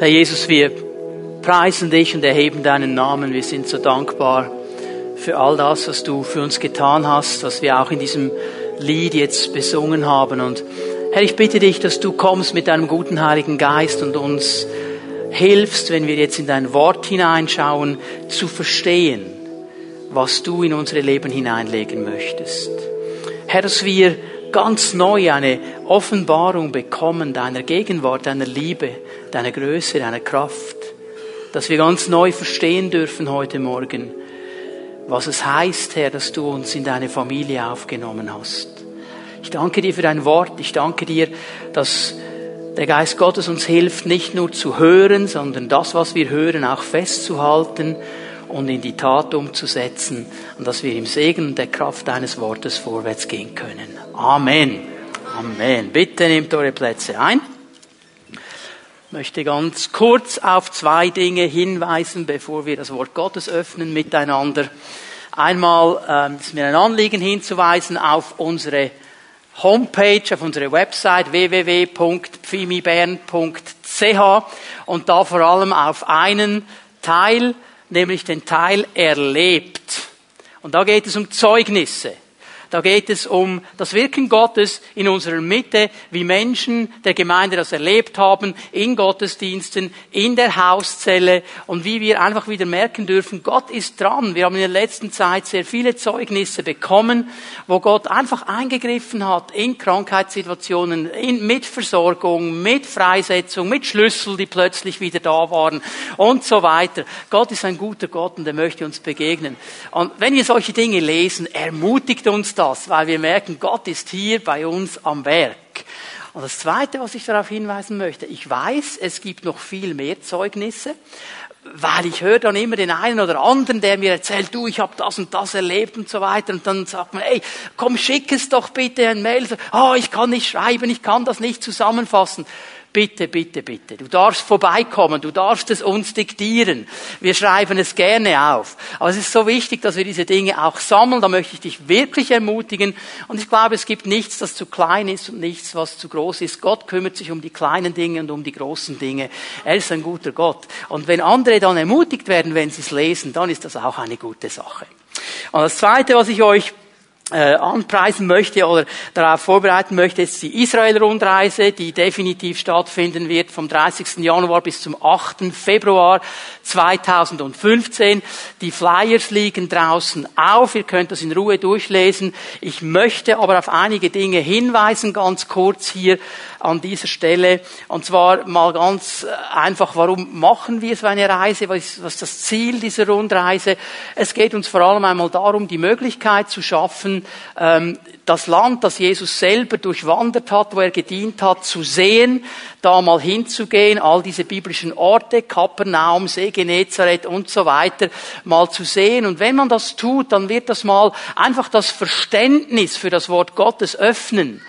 Herr Jesus, wir preisen dich und erheben deinen Namen. Wir sind so dankbar für all das, was du für uns getan hast, was wir auch in diesem Lied jetzt besungen haben. Und Herr, ich bitte dich, dass du kommst mit deinem guten Heiligen Geist und uns hilfst, wenn wir jetzt in dein Wort hineinschauen, zu verstehen, was du in unsere Leben hineinlegen möchtest. Herr, dass wir ganz neu eine Offenbarung bekommen deiner Gegenwart, deiner Liebe, deiner Größe, deiner Kraft. Dass wir ganz neu verstehen dürfen heute Morgen, was es heißt, Herr, dass du uns in deine Familie aufgenommen hast. Ich danke dir für dein Wort. Ich danke dir, dass der Geist Gottes uns hilft, nicht nur zu hören, sondern das, was wir hören, auch festzuhalten und in die Tat umzusetzen und dass wir im Segen der Kraft deines Wortes vorwärts gehen können. Amen. Amen. Bitte nehmt eure Plätze ein. Ich möchte ganz kurz auf zwei Dinge hinweisen, bevor wir das Wort Gottes öffnen miteinander. Einmal ähm, ist mir ein Anliegen hinzuweisen auf unsere Homepage, auf unsere Website www.pfimibern.ch und da vor allem auf einen Teil, nämlich den Teil erlebt. Und da geht es um Zeugnisse. Da geht es um das Wirken Gottes in unserer Mitte, wie Menschen der Gemeinde das erlebt haben, in Gottesdiensten, in der Hauszelle und wie wir einfach wieder merken dürfen, Gott ist dran. Wir haben in der letzten Zeit sehr viele Zeugnisse bekommen, wo Gott einfach eingegriffen hat in Krankheitssituationen, in, mit Versorgung, mit Freisetzung, mit Schlüssel, die plötzlich wieder da waren und so weiter. Gott ist ein guter Gott und er möchte uns begegnen. Und wenn wir solche Dinge lesen, ermutigt uns das, weil wir merken, Gott ist hier bei uns am Werk. Und das Zweite, was ich darauf hinweisen möchte, ich weiß, es gibt noch viel mehr Zeugnisse, weil ich höre dann immer den einen oder anderen, der mir erzählt, du, ich habe das und das erlebt und so weiter. Und dann sagt man, ey, komm, schick es doch bitte ein Mail. Oh, ich kann nicht schreiben, ich kann das nicht zusammenfassen. Bitte, bitte, bitte. Du darfst vorbeikommen, du darfst es uns diktieren. Wir schreiben es gerne auf. Aber es ist so wichtig, dass wir diese Dinge auch sammeln. Da möchte ich dich wirklich ermutigen. Und ich glaube, es gibt nichts, das zu klein ist und nichts, was zu groß ist. Gott kümmert sich um die kleinen Dinge und um die großen Dinge. Er ist ein guter Gott. Und wenn andere dann ermutigt werden, wenn sie es lesen, dann ist das auch eine gute Sache. Und das Zweite, was ich euch äh, anpreisen möchte oder darauf vorbereiten möchte, ist die Israel-Rundreise, die definitiv stattfinden wird vom 30. Januar bis zum 8. Februar 2015. Die Flyers liegen draußen auf, ihr könnt das in Ruhe durchlesen. Ich möchte aber auf einige Dinge hinweisen, ganz kurz hier an dieser Stelle. Und zwar mal ganz einfach, warum machen wir so eine Reise? Was ist, was ist das Ziel dieser Rundreise? Es geht uns vor allem einmal darum, die Möglichkeit zu schaffen, ähm, das Land, das Jesus selber durchwandert hat, wo er gedient hat, zu sehen, da mal hinzugehen, all diese biblischen Orte, Kapernaum, See Genezareth und so weiter, mal zu sehen. Und wenn man das tut, dann wird das mal einfach das Verständnis für das Wort Gottes öffnen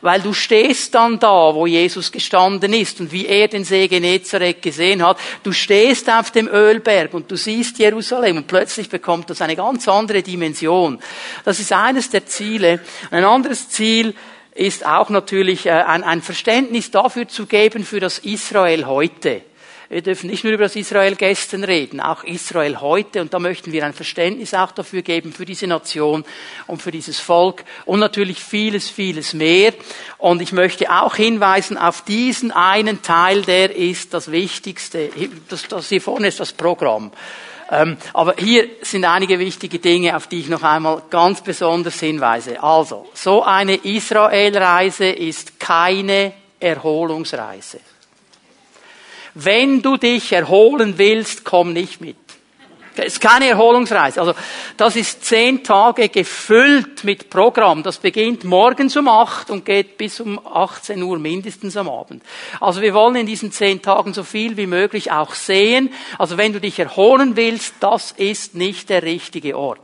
weil du stehst dann da, wo Jesus gestanden ist und wie er den See Genezareth gesehen hat. Du stehst auf dem Ölberg und du siehst Jerusalem und plötzlich bekommt das eine ganz andere Dimension. Das ist eines der Ziele. Ein anderes Ziel ist auch natürlich äh, ein, Verständnis dafür zu geben für das Israel heute. Wir dürfen nicht nur über das Israel gestern reden, auch Israel heute. Und da möchten wir ein Verständnis auch dafür geben, für diese Nation und für dieses Volk und natürlich vieles, vieles mehr. Und ich möchte auch hinweisen auf diesen einen Teil, der ist das Wichtigste. Das, das hier vorne ist das Programm. Ähm, aber hier sind einige wichtige Dinge, auf die ich noch einmal ganz besonders hinweise. Also, so eine Israelreise ist keine Erholungsreise. Wenn du dich erholen willst, komm nicht mit. Das ist keine Erholungsreise. Also, das ist zehn Tage gefüllt mit Programm. Das beginnt morgens um acht und geht bis um 18 Uhr mindestens am Abend. Also, wir wollen in diesen zehn Tagen so viel wie möglich auch sehen. Also, wenn du dich erholen willst, das ist nicht der richtige Ort.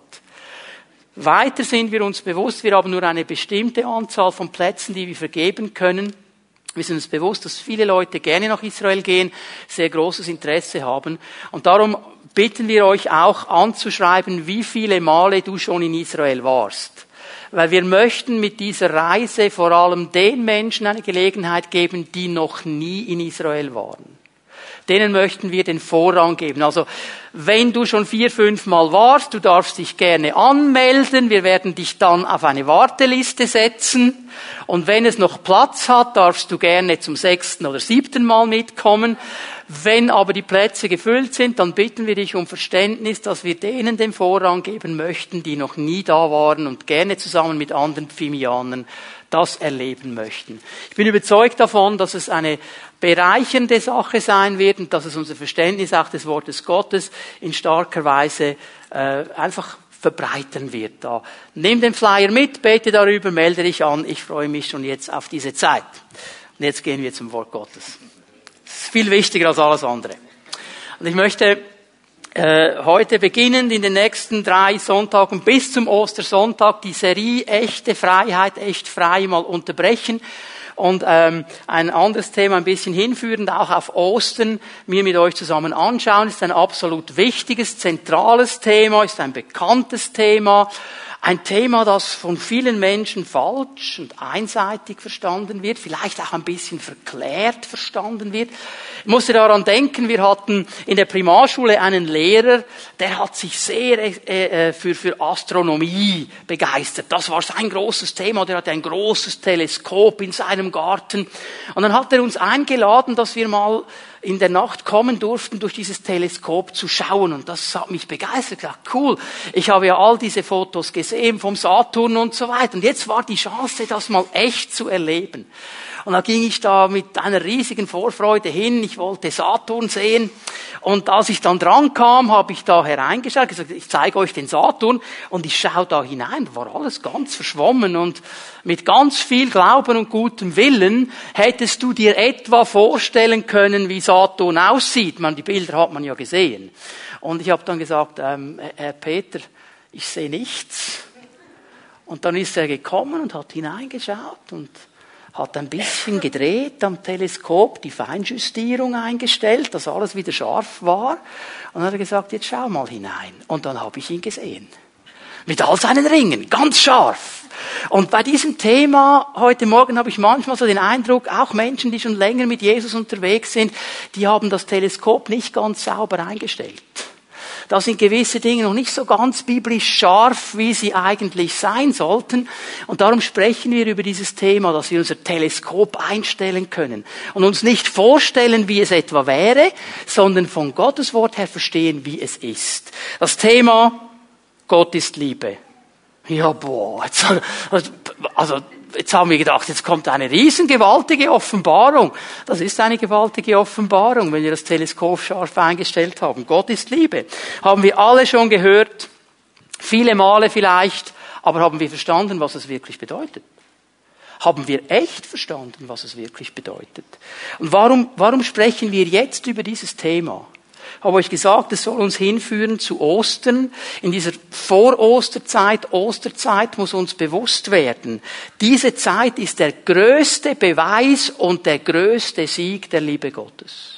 Weiter sind wir uns bewusst, wir haben nur eine bestimmte Anzahl von Plätzen, die wir vergeben können. Wir sind uns bewusst, dass viele Leute gerne nach Israel gehen, sehr großes Interesse haben. Und darum bitten wir euch auch anzuschreiben, wie viele Male du schon in Israel warst. Weil wir möchten mit dieser Reise vor allem den Menschen eine Gelegenheit geben, die noch nie in Israel waren. Denen möchten wir den Vorrang geben. Also wenn du schon vier, fünf Mal warst, du darfst dich gerne anmelden. Wir werden dich dann auf eine Warteliste setzen. Und wenn es noch Platz hat, darfst du gerne zum sechsten oder siebten Mal mitkommen. Wenn aber die Plätze gefüllt sind, dann bitten wir dich um Verständnis, dass wir denen den Vorrang geben möchten, die noch nie da waren und gerne zusammen mit anderen Pfimianern das erleben möchten. Ich bin überzeugt davon, dass es eine bereichernde Sache sein wird und dass es unser Verständnis auch des Wortes Gottes in starker Weise äh, einfach verbreitern wird. Da. Nimm den Flyer mit, bete darüber, melde dich an. Ich freue mich schon jetzt auf diese Zeit. Und jetzt gehen wir zum Wort Gottes. Das ist viel wichtiger als alles andere. Und ich möchte äh, heute beginnend in den nächsten drei Sonntagen bis zum Ostersonntag die Serie Echte Freiheit, echt frei mal unterbrechen und ähm, ein anderes Thema ein bisschen hinführend, auch auf Ostern, mir mit euch zusammen anschauen. Ist ein absolut wichtiges, zentrales Thema, ist ein bekanntes Thema. Ein Thema, das von vielen Menschen falsch und einseitig verstanden wird, vielleicht auch ein bisschen verklärt verstanden wird. Ich musste daran denken, wir hatten in der Primarschule einen Lehrer, der hat sich sehr äh, äh, für, für Astronomie begeistert. Das war sein großes Thema. Der hatte ein großes Teleskop in seinem Garten. Und dann hat er uns eingeladen, dass wir mal in der Nacht kommen durften, durch dieses Teleskop zu schauen. Und das hat mich begeistert. Dachte, cool, ich habe ja all diese Fotos gesehen vom Saturn und so weiter. Und jetzt war die Chance, das mal echt zu erleben. Und da ging ich da mit einer riesigen Vorfreude hin. Ich wollte Saturn sehen. Und als ich dann dran kam, habe ich da hereingeschaut, gesagt, ich zeige euch den Saturn. Und ich schaue da hinein. Da war alles ganz verschwommen. Und mit ganz viel Glauben und gutem Willen hättest du dir etwa vorstellen können, wie Saturn aussieht. Man, die Bilder hat man ja gesehen. Und ich habe dann gesagt, ähm, Herr Peter, ich sehe nichts. Und dann ist er gekommen und hat hineingeschaut und hat ein bisschen gedreht am Teleskop, die Feinjustierung eingestellt, dass alles wieder scharf war. Und dann hat er gesagt, jetzt schau mal hinein. Und dann habe ich ihn gesehen. Mit all seinen Ringen, ganz scharf. Und bei diesem Thema heute Morgen habe ich manchmal so den Eindruck, auch Menschen, die schon länger mit Jesus unterwegs sind, die haben das Teleskop nicht ganz sauber eingestellt. Da sind gewisse Dinge noch nicht so ganz biblisch scharf, wie sie eigentlich sein sollten. Und darum sprechen wir über dieses Thema, dass wir unser Teleskop einstellen können und uns nicht vorstellen, wie es etwa wäre, sondern von Gottes Wort her verstehen, wie es ist. Das Thema Gott ist Liebe. Ja, boah, jetzt, also jetzt haben wir gedacht, jetzt kommt eine riesengewaltige Offenbarung. Das ist eine gewaltige Offenbarung, wenn wir das Teleskop scharf eingestellt haben. Gott ist Liebe. Haben wir alle schon gehört, viele Male vielleicht, aber haben wir verstanden, was es wirklich bedeutet? Haben wir echt verstanden, was es wirklich bedeutet? Und warum, warum sprechen wir jetzt über dieses Thema? Habe euch gesagt, es soll uns hinführen zu Ostern. In dieser Vor-Osterzeit, Osterzeit muss uns bewusst werden, diese Zeit ist der größte Beweis und der größte Sieg der Liebe Gottes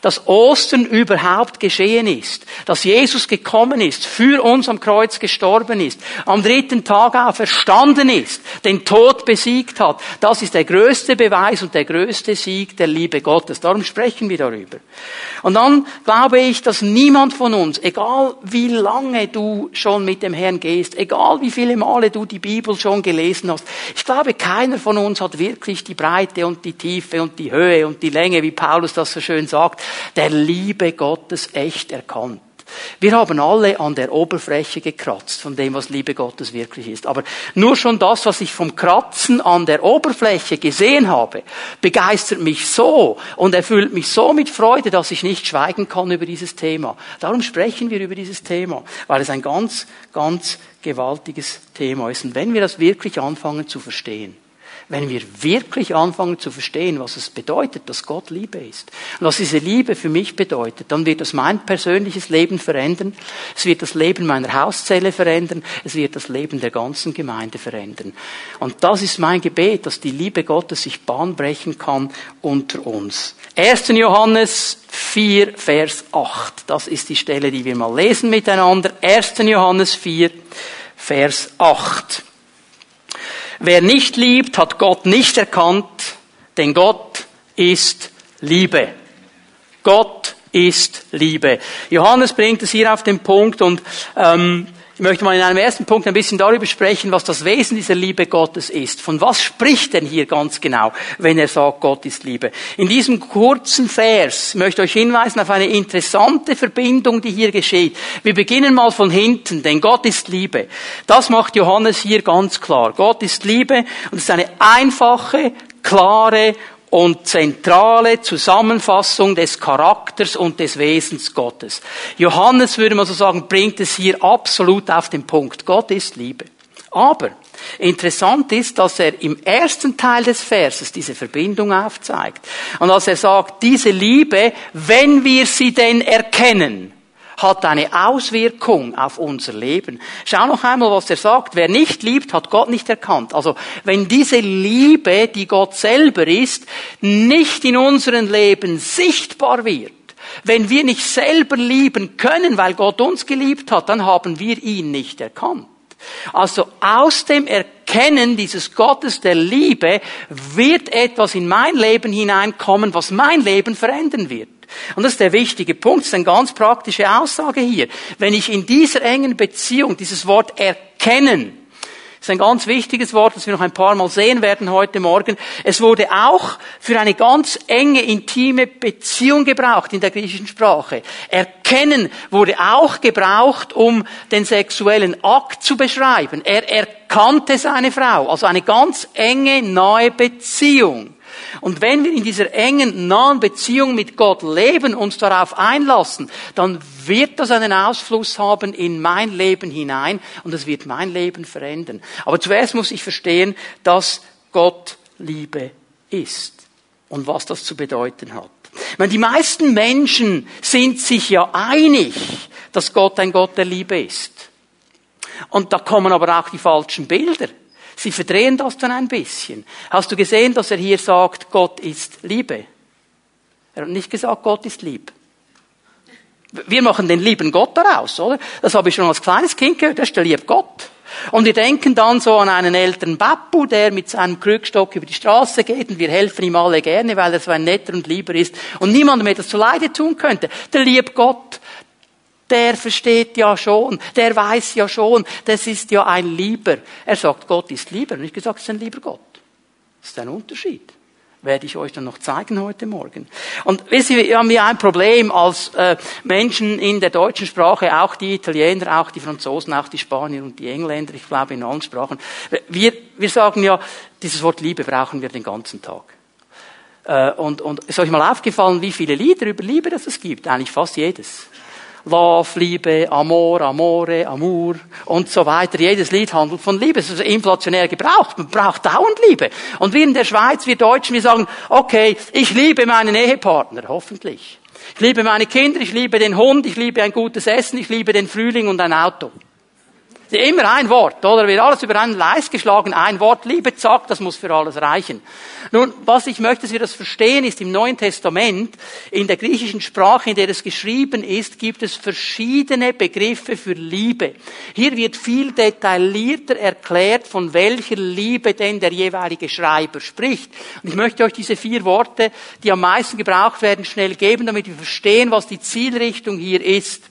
dass Ostern überhaupt geschehen ist, dass Jesus gekommen ist, für uns am Kreuz gestorben ist, am dritten Tag auferstanden ist, den Tod besiegt hat. Das ist der größte Beweis und der größte Sieg der Liebe Gottes. Darum sprechen wir darüber. Und dann glaube ich, dass niemand von uns, egal wie lange du schon mit dem Herrn gehst, egal wie viele Male du die Bibel schon gelesen hast, ich glaube, keiner von uns hat wirklich die Breite und die Tiefe und die Höhe und die Länge, wie Paulus das so schön sagt, der Liebe Gottes echt erkannt. Wir haben alle an der Oberfläche gekratzt von dem, was Liebe Gottes wirklich ist. Aber nur schon das, was ich vom Kratzen an der Oberfläche gesehen habe, begeistert mich so und erfüllt mich so mit Freude, dass ich nicht schweigen kann über dieses Thema. Darum sprechen wir über dieses Thema, weil es ein ganz, ganz gewaltiges Thema ist. Und wenn wir das wirklich anfangen zu verstehen, wenn wir wirklich anfangen zu verstehen, was es bedeutet, dass Gott Liebe ist und was diese Liebe für mich bedeutet, dann wird das mein persönliches Leben verändern, es wird das Leben meiner Hauszelle verändern, es wird das Leben der ganzen Gemeinde verändern. Und das ist mein Gebet, dass die Liebe Gottes sich bahnbrechen kann unter uns. 1. Johannes 4, Vers 8. Das ist die Stelle, die wir mal lesen miteinander. 1. Johannes 4, Vers 8. Wer nicht liebt, hat Gott nicht erkannt, denn Gott ist Liebe. Gott ist Liebe. Johannes bringt es hier auf den Punkt und ähm, ich möchte mal in einem ersten Punkt ein bisschen darüber sprechen, was das Wesen dieser Liebe Gottes ist. Von was spricht denn hier ganz genau, wenn er sagt, Gott ist Liebe? In diesem kurzen Vers möchte ich euch hinweisen auf eine interessante Verbindung, die hier geschieht. Wir beginnen mal von hinten, denn Gott ist Liebe. Das macht Johannes hier ganz klar. Gott ist Liebe und es ist eine einfache, klare und zentrale Zusammenfassung des Charakters und des Wesens Gottes. Johannes, würde man so sagen, bringt es hier absolut auf den Punkt. Gott ist Liebe. Aber interessant ist, dass er im ersten Teil des Verses diese Verbindung aufzeigt. Und als er sagt, diese Liebe, wenn wir sie denn erkennen, hat eine Auswirkung auf unser Leben. Schau noch einmal, was er sagt. Wer nicht liebt, hat Gott nicht erkannt. Also, wenn diese Liebe, die Gott selber ist, nicht in unserem Leben sichtbar wird, wenn wir nicht selber lieben können, weil Gott uns geliebt hat, dann haben wir ihn nicht erkannt. Also aus dem Erkennen dieses Gottes der Liebe wird etwas in mein Leben hineinkommen, was mein Leben verändern wird. Und das ist der wichtige Punkt, das ist eine ganz praktische Aussage hier. Wenn ich in dieser engen Beziehung dieses Wort erkennen, das ist ein ganz wichtiges Wort, das wir noch ein paar Mal sehen werden heute Morgen. Es wurde auch für eine ganz enge, intime Beziehung gebraucht in der griechischen Sprache. Erkennen wurde auch gebraucht, um den sexuellen Akt zu beschreiben. Er erkannte seine Frau, also eine ganz enge, nahe Beziehung. Und wenn wir in dieser engen, nahen Beziehung mit Gott leben, uns darauf einlassen, dann wird das einen Ausfluss haben in mein Leben hinein und es wird mein Leben verändern. Aber zuerst muss ich verstehen, dass Gott Liebe ist und was das zu bedeuten hat. Ich meine, die meisten Menschen sind sich ja einig, dass Gott ein Gott der Liebe ist. Und da kommen aber auch die falschen Bilder. Sie verdrehen das dann ein bisschen. Hast du gesehen, dass er hier sagt, Gott ist Liebe? Er hat nicht gesagt, Gott ist lieb. Wir machen den lieben Gott daraus, oder? Das habe ich schon als kleines Kind gehört, das ist der liebe Gott. Und wir denken dann so an einen älteren Bappu, der mit seinem Krückstock über die Straße geht und wir helfen ihm alle gerne, weil er so ein netter und lieber ist und niemandem etwas zu Leide tun könnte. Der liebe Gott, der versteht ja schon, der weiß ja schon, das ist ja ein Lieber. Er sagt, Gott ist lieber. Und ich gesagt, es ist ein lieber Gott. Das ist ein Unterschied. Werde ich euch dann noch zeigen heute Morgen. Und wissen wir, wir haben ja ein Problem als äh, Menschen in der deutschen Sprache, auch die Italiener, auch die Franzosen, auch die Spanier und die Engländer, ich glaube in allen Sprachen. Wir, wir sagen ja, dieses Wort Liebe brauchen wir den ganzen Tag. Äh, und, und ist euch mal aufgefallen, wie viele Lieder über Liebe das es gibt? Eigentlich fast jedes. Love, Liebe, Amor, Amore, Amour und so weiter. Jedes Lied handelt von Liebe. Es ist inflationär gebraucht. Man braucht dauernd Liebe. Und wir in der Schweiz, wir Deutschen, wir sagen, okay, ich liebe meinen Ehepartner, hoffentlich. Ich liebe meine Kinder, ich liebe den Hund, ich liebe ein gutes Essen, ich liebe den Frühling und ein Auto. Immer ein Wort, oder? Wird alles über einen Leis geschlagen, ein Wort, Liebe, zack, das muss für alles reichen. Nun, was ich möchte, dass wir das verstehen, ist im Neuen Testament, in der griechischen Sprache, in der es geschrieben ist, gibt es verschiedene Begriffe für Liebe. Hier wird viel detaillierter erklärt, von welcher Liebe denn der jeweilige Schreiber spricht. Und ich möchte euch diese vier Worte, die am meisten gebraucht werden, schnell geben, damit wir verstehen, was die Zielrichtung hier ist.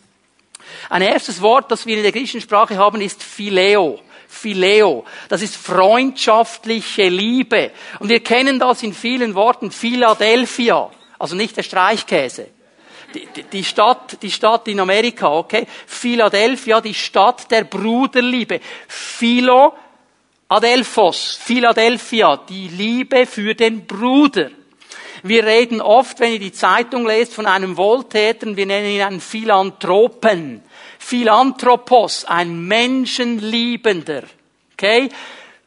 Ein erstes Wort, das wir in der griechischen Sprache haben, ist Phileo. Phileo. Das ist freundschaftliche Liebe. Und wir kennen das in vielen Worten. Philadelphia. Also nicht der Streichkäse. Die, Stadt, die Stadt in Amerika, okay? Philadelphia, die Stadt der Bruderliebe. Philo, Adelphos, Philadelphia, die Liebe für den Bruder. Wir reden oft, wenn ihr die Zeitung lest, von einem Wohltäter, wir nennen ihn einen Philanthropen. Philanthropos, ein Menschenliebender. Okay?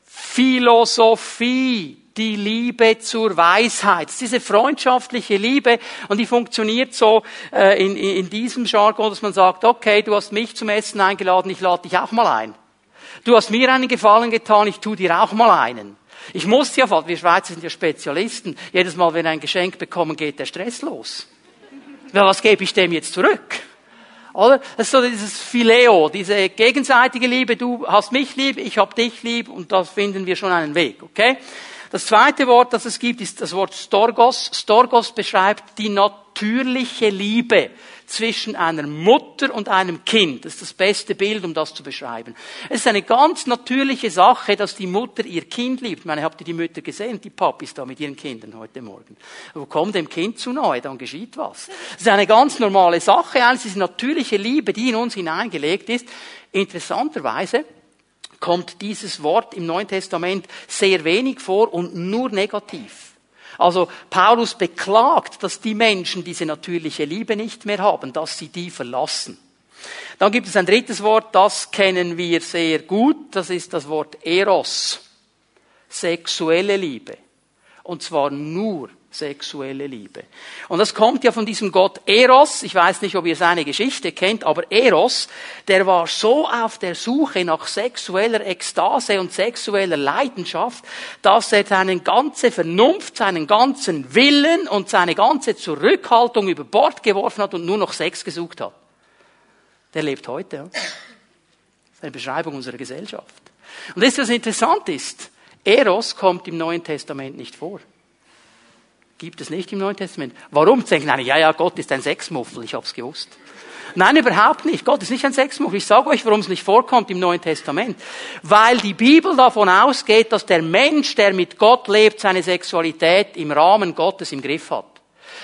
Philosophie, die Liebe zur Weisheit. Das ist diese freundschaftliche Liebe und die funktioniert so äh, in, in diesem Jargon, dass man sagt, okay, du hast mich zum Essen eingeladen, ich lade dich auch mal ein. Du hast mir einen Gefallen getan, ich tu dir auch mal einen. Ich muss ja, wir Schweizer sind ja Spezialisten, jedes Mal, wenn ein Geschenk bekommen, geht der Stress los. Ja, was gebe ich dem jetzt zurück? Oder? Das ist so dieses Phileo, diese gegenseitige Liebe. Du hast mich lieb, ich hab dich lieb und da finden wir schon einen Weg, okay? Das zweite Wort, das es gibt, ist das Wort Storgos. Storgos beschreibt die natürliche Liebe zwischen einer Mutter und einem Kind. Das ist das beste Bild, um das zu beschreiben. Es ist eine ganz natürliche Sache, dass die Mutter ihr Kind liebt. Ich meine, habt ihr die Mütter gesehen, die Papis da mit ihren Kindern heute Morgen? Wo kommt dem Kind zu nahe, dann geschieht was. Das ist eine ganz normale Sache, diese natürliche Liebe, die in uns hineingelegt ist. Interessanterweise kommt dieses Wort im Neuen Testament sehr wenig vor und nur negativ. Also Paulus beklagt, dass die Menschen diese natürliche Liebe nicht mehr haben, dass sie die verlassen. Dann gibt es ein drittes Wort, das kennen wir sehr gut, das ist das Wort Eros, sexuelle Liebe. Und zwar nur sexuelle Liebe. Und das kommt ja von diesem Gott Eros. Ich weiß nicht, ob ihr seine Geschichte kennt, aber Eros, der war so auf der Suche nach sexueller Ekstase und sexueller Leidenschaft, dass er seine ganze Vernunft, seinen ganzen Willen und seine ganze Zurückhaltung über Bord geworfen hat und nur noch Sex gesucht hat. Der lebt heute. Ja? Das ist eine Beschreibung unserer Gesellschaft. Und das, was interessant ist, Eros kommt im Neuen Testament nicht vor. Gibt es nicht im Neuen Testament. Warum? Denken eine, ja, ja, Gott ist ein Sexmuffel, ich hab's gewusst. Nein, überhaupt nicht. Gott ist nicht ein Sexmuffel. Ich sage euch, warum es nicht vorkommt im Neuen Testament. Weil die Bibel davon ausgeht, dass der Mensch, der mit Gott lebt, seine Sexualität im Rahmen Gottes im Griff hat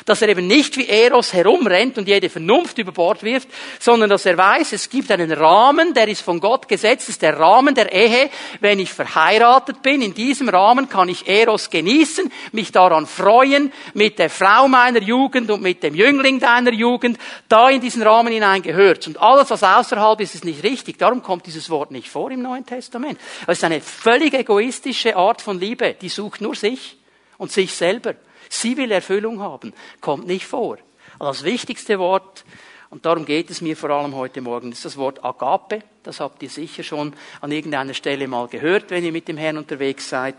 dass er eben nicht wie Eros herumrennt und jede Vernunft über Bord wirft, sondern dass er weiß, es gibt einen Rahmen, der ist von Gott gesetzt, ist der Rahmen der Ehe. Wenn ich verheiratet bin, in diesem Rahmen kann ich Eros genießen, mich daran freuen, mit der Frau meiner Jugend und mit dem Jüngling deiner Jugend, da in diesen Rahmen hinein gehört. Und alles, was außerhalb ist, ist nicht richtig. Darum kommt dieses Wort nicht vor im Neuen Testament. Es ist eine völlig egoistische Art von Liebe, die sucht nur sich und sich selber. Sie will Erfüllung haben. Kommt nicht vor. Also das wichtigste Wort, und darum geht es mir vor allem heute Morgen, ist das Wort Agape. Das habt ihr sicher schon an irgendeiner Stelle mal gehört, wenn ihr mit dem Herrn unterwegs seid.